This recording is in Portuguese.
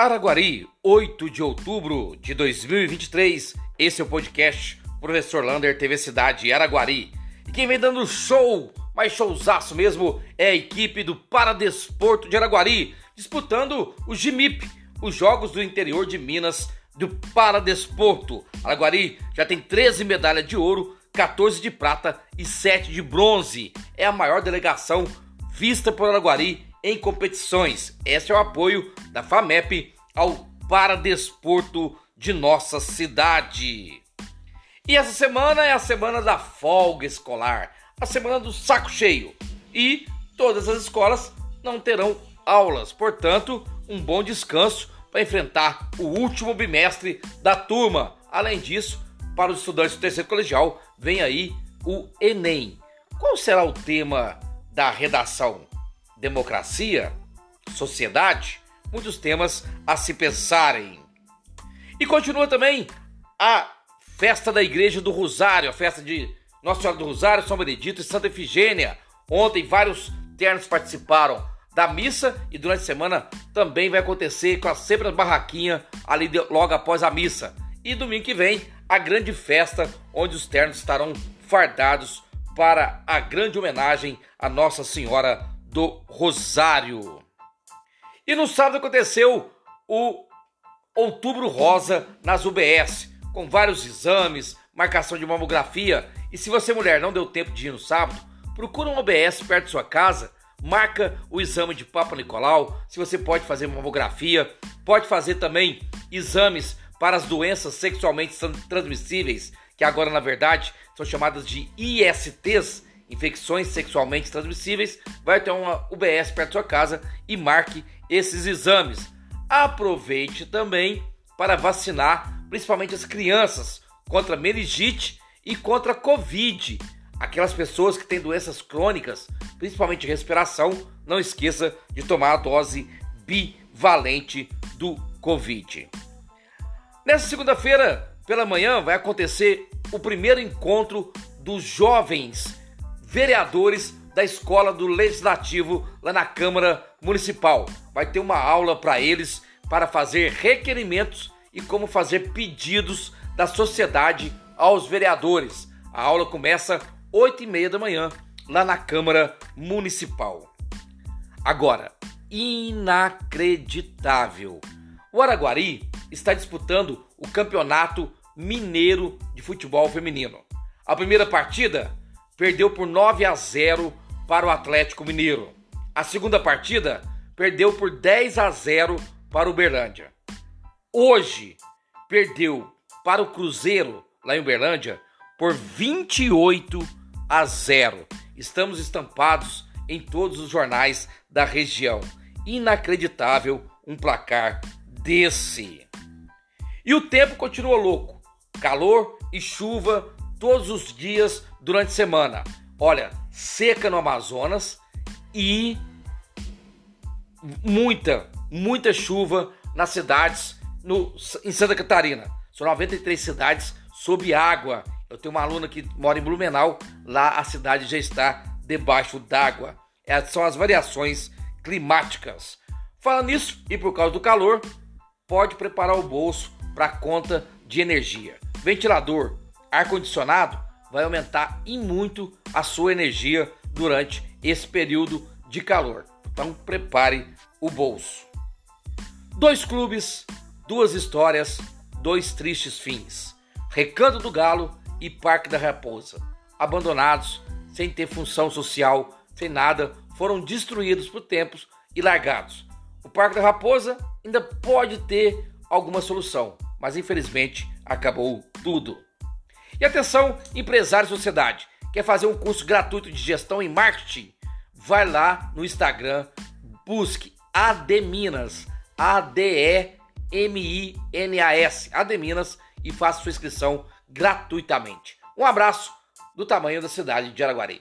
Araguari, 8 de outubro de 2023. Esse é o podcast Professor Lander TV Cidade Araguari. E quem vem dando show, mais showzaço mesmo, é a equipe do Paradesporto de Araguari, disputando o GIMIP, os Jogos do Interior de Minas do Paradesporto. Araguari já tem 13 medalhas de ouro, 14 de prata e 7 de bronze. É a maior delegação vista por Araguari em competições. Esse é o apoio da FAMEP ao Paradesporto de nossa cidade. E essa semana é a semana da folga escolar, a semana do saco cheio. E todas as escolas não terão aulas, portanto, um bom descanso para enfrentar o último bimestre da turma. Além disso, para os estudantes do terceiro colegial, vem aí o Enem. Qual será o tema da redação? Democracia, sociedade, muitos temas a se pensarem. E continua também a festa da Igreja do Rosário, a festa de Nossa Senhora do Rosário, São Benedito e Santa Efigênia. Ontem vários ternos participaram da missa e durante a semana também vai acontecer com a sempre as barraquinhas ali de, logo após a missa. E domingo que vem a grande festa onde os ternos estarão fardados para a grande homenagem a Nossa Senhora do Rosário. E no sábado aconteceu o Outubro Rosa nas UBS, com vários exames, marcação de mamografia. E se você, mulher, não deu tempo de ir no sábado, procura um OBS perto de sua casa, marca o exame de Papa Nicolau. Se você pode fazer mamografia, pode fazer também exames para as doenças sexualmente transmissíveis, que agora na verdade são chamadas de ISTs, infecções sexualmente transmissíveis, vai ter uma UBS perto da sua casa e marque esses exames. Aproveite também para vacinar principalmente as crianças contra meningite e contra Covid. Aquelas pessoas que têm doenças crônicas, principalmente respiração, não esqueça de tomar a dose bivalente do Covid. Nessa segunda-feira, pela manhã, vai acontecer o primeiro encontro dos jovens vereadores da Escola do Legislativo lá na Câmara Municipal. Vai ter uma aula para eles para fazer requerimentos e como fazer pedidos da sociedade aos vereadores. A aula começa 8 e meia da manhã lá na Câmara Municipal. Agora, inacreditável. O Araguari está disputando o Campeonato Mineiro de Futebol Feminino. A primeira partida perdeu por 9 a 0 para o Atlético Mineiro. A segunda partida perdeu por 10 a 0 para o Uberlândia. Hoje perdeu para o Cruzeiro lá em Uberlândia por 28 a 0. Estamos estampados em todos os jornais da região. Inacreditável um placar desse. E o tempo continua louco. Calor e chuva todos os dias durante a semana. Olha, seca no Amazonas e muita, muita chuva nas cidades no, em Santa Catarina. São 93 cidades sob água. Eu tenho uma aluna que mora em Blumenau, lá a cidade já está debaixo d'água. É, são as variações climáticas. Falando nisso, e por causa do calor, pode preparar o bolso para conta de energia. Ventilador, ar-condicionado vai aumentar em muito a sua energia durante esse período de calor. Então prepare o bolso. Dois clubes, duas histórias, dois tristes fins. Recanto do Galo e Parque da Raposa, abandonados, sem ter função social, sem nada, foram destruídos por tempos e largados. O Parque da Raposa ainda pode ter alguma solução, mas infelizmente acabou tudo. E atenção, empresário e sociedade, quer fazer um curso gratuito de gestão em marketing? Vai lá no Instagram, busque Ademinas, A-D-E-M-I-N-A-S, Ademinas, e faça sua inscrição gratuitamente. Um abraço do tamanho da cidade de Araguari.